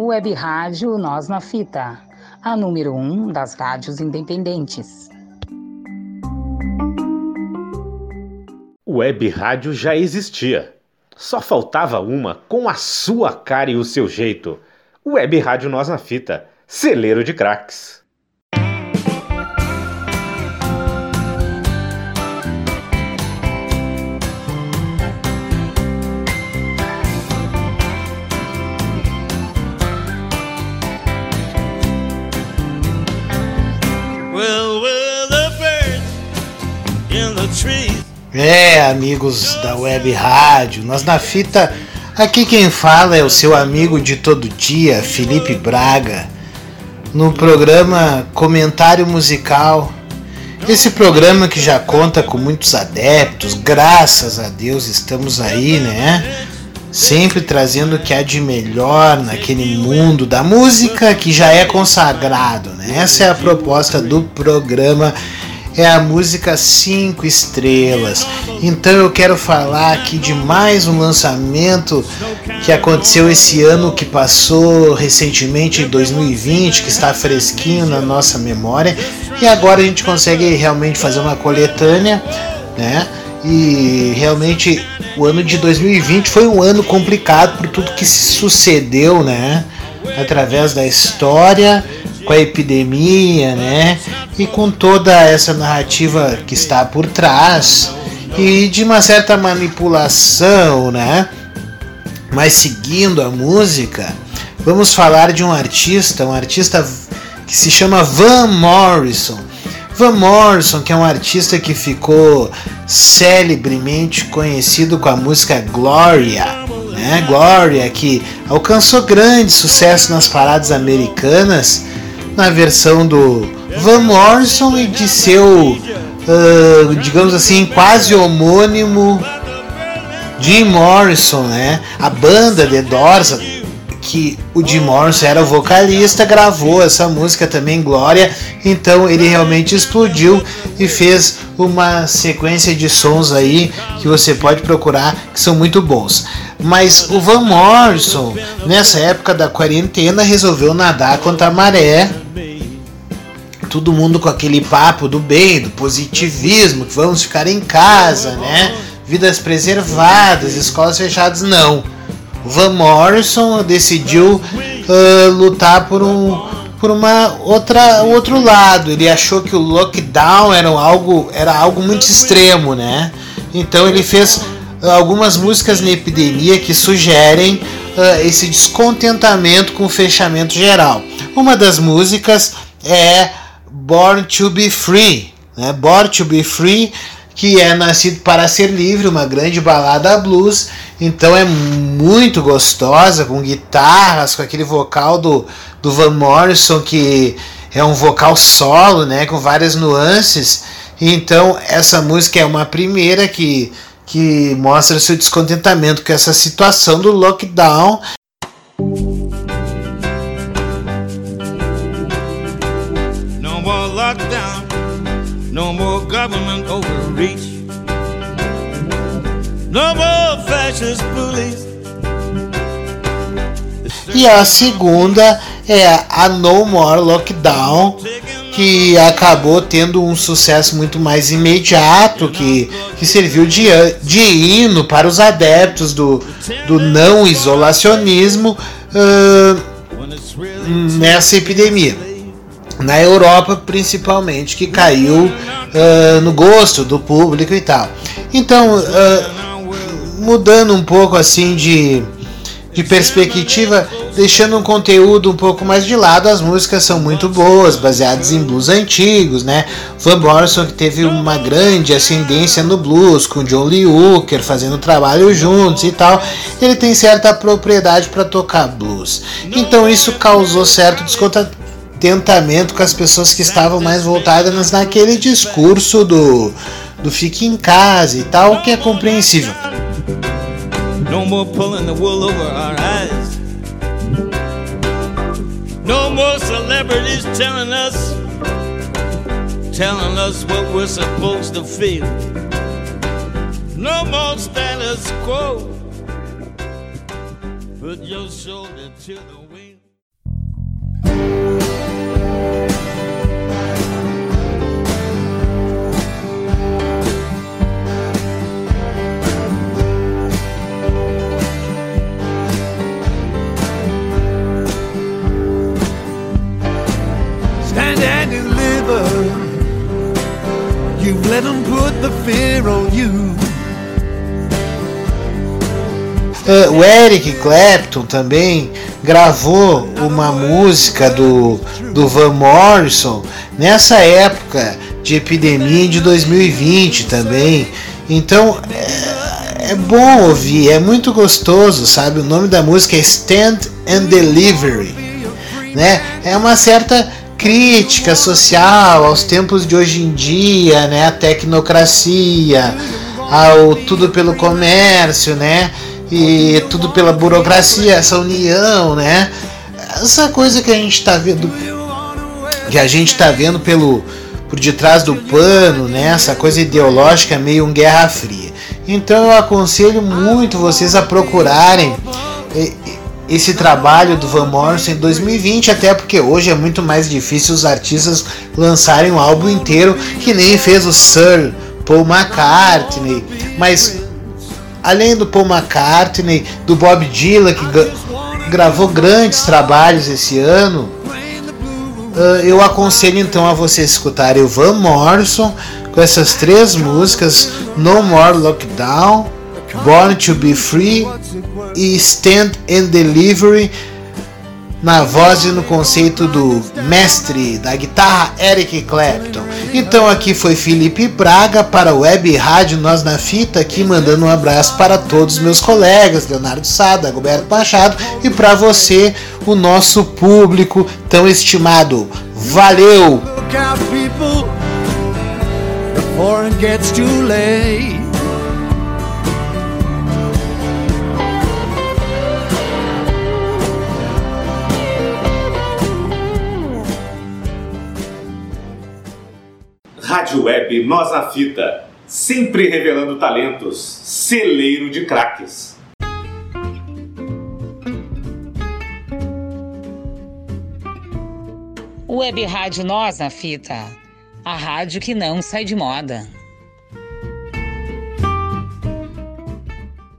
Web Rádio Nós na Fita, a número um das rádios independentes. Web Rádio já existia. Só faltava uma com a sua cara e o seu jeito. Web Rádio Nós na Fita, celeiro de craques. É, amigos da Web Rádio, nós na fita, aqui quem fala é o seu amigo de todo dia, Felipe Braga, no programa Comentário Musical. Esse programa que já conta com muitos adeptos, graças a Deus estamos aí, né? Sempre trazendo o que há de melhor naquele mundo da música que já é consagrado, né? Essa é a proposta do programa é a música 5 estrelas. Então eu quero falar aqui de mais um lançamento que aconteceu esse ano que passou recentemente em 2020, que está fresquinho na nossa memória, e agora a gente consegue realmente fazer uma coletânea, né? E realmente o ano de 2020 foi um ano complicado por tudo que se sucedeu, né? Através da história, com a epidemia, né? E com toda essa narrativa que está por trás e de uma certa manipulação, né? Mas seguindo a música, vamos falar de um artista, um artista que se chama Van Morrison. Van Morrison, que é um artista que ficou celebremente conhecido com a música Gloria, né? Gloria, que alcançou grande sucesso nas paradas americanas na versão do Van Morrison e de seu, uh, digamos assim, quase homônimo Jim Morrison, né? A banda The Doors, que o Jim Morrison era o vocalista, gravou essa música também, Glória. Então ele realmente explodiu e fez uma sequência de sons aí que você pode procurar que são muito bons. Mas o Van Morrison, nessa época da quarentena, resolveu nadar contra a maré todo mundo com aquele papo do bem, do positivismo, que vamos ficar em casa, né? Vidas preservadas, escolas fechadas, não. Van Morrison decidiu uh, lutar por um por uma outra outro lado. Ele achou que o lockdown era algo era algo muito extremo, né? Então ele fez algumas músicas na epidemia que sugerem uh, esse descontentamento com o fechamento geral. Uma das músicas é Born to be Free, né? Born to be Free, que é Nascido para Ser Livre, uma grande balada blues, então é muito gostosa, com guitarras, com aquele vocal do, do Van Morrison, que é um vocal solo, né, com várias nuances. Então essa música é uma primeira que, que mostra seu descontentamento com essa situação do lockdown lockdown, no more government overreach, no more fascist. E a segunda é a No More Lockdown, que acabou tendo um sucesso muito mais imediato, que, que serviu de, de hino para os adeptos do, do não isolacionismo uh, nessa epidemia na Europa principalmente, que caiu uh, no gosto do público e tal. Então, uh, mudando um pouco assim de, de perspectiva, deixando um conteúdo um pouco mais de lado, as músicas são muito boas, baseadas em blues antigos, né? Van Morrison que teve uma grande ascendência no blues, com John Lee Hooker fazendo trabalho juntos e tal, ele tem certa propriedade para tocar blues. Então isso causou certo descontentamento tentamento com as pessoas que estavam mais voltadas naquele discurso do, do fique em casa e tal, que é compreensível. No more pulling the wool over our eyes. No more celebrities telling us telling us what we're supposed to feel. No more status quo. Put your shoulder to the brother. You've let them put the fear on you. É, o Eric Clapton também gravou uma música do, do Van Morrison nessa época de epidemia de 2020 também. Então é, é bom ouvir, é muito gostoso, sabe? O nome da música é Stand and Delivery. Né? É uma certa crítica social aos tempos de hoje em dia, né? A tecnocracia, ao tudo pelo comércio, né? e tudo pela burocracia, essa união, né? Essa coisa que a gente está vendo, que a gente está vendo pelo por detrás do pano, né? Essa coisa ideológica meio um guerra fria. Então eu aconselho muito vocês a procurarem esse trabalho do Van Morrison em 2020, até porque hoje é muito mais difícil os artistas lançarem um álbum inteiro, que nem fez o Sir Paul McCartney, mas além do Paul McCartney, do Bob Dylan, que gravou grandes trabalhos esse ano, uh, eu aconselho então a vocês escutarem o Van Morrison com essas três músicas: No More Lockdown, Born to Be Free e Stand and Delivery na voz e no conceito do mestre da guitarra Eric Clapton. Então aqui foi Felipe Braga para o Web Rádio Nós na Fita, aqui mandando um abraço para todos os meus colegas, Leonardo Sada, Roberto Machado e para você, o nosso público tão estimado. Valeu! Rádio Web Nós na Fita, sempre revelando talentos, celeiro de craques. Web Rádio Nós na Fita, a rádio que não sai de moda.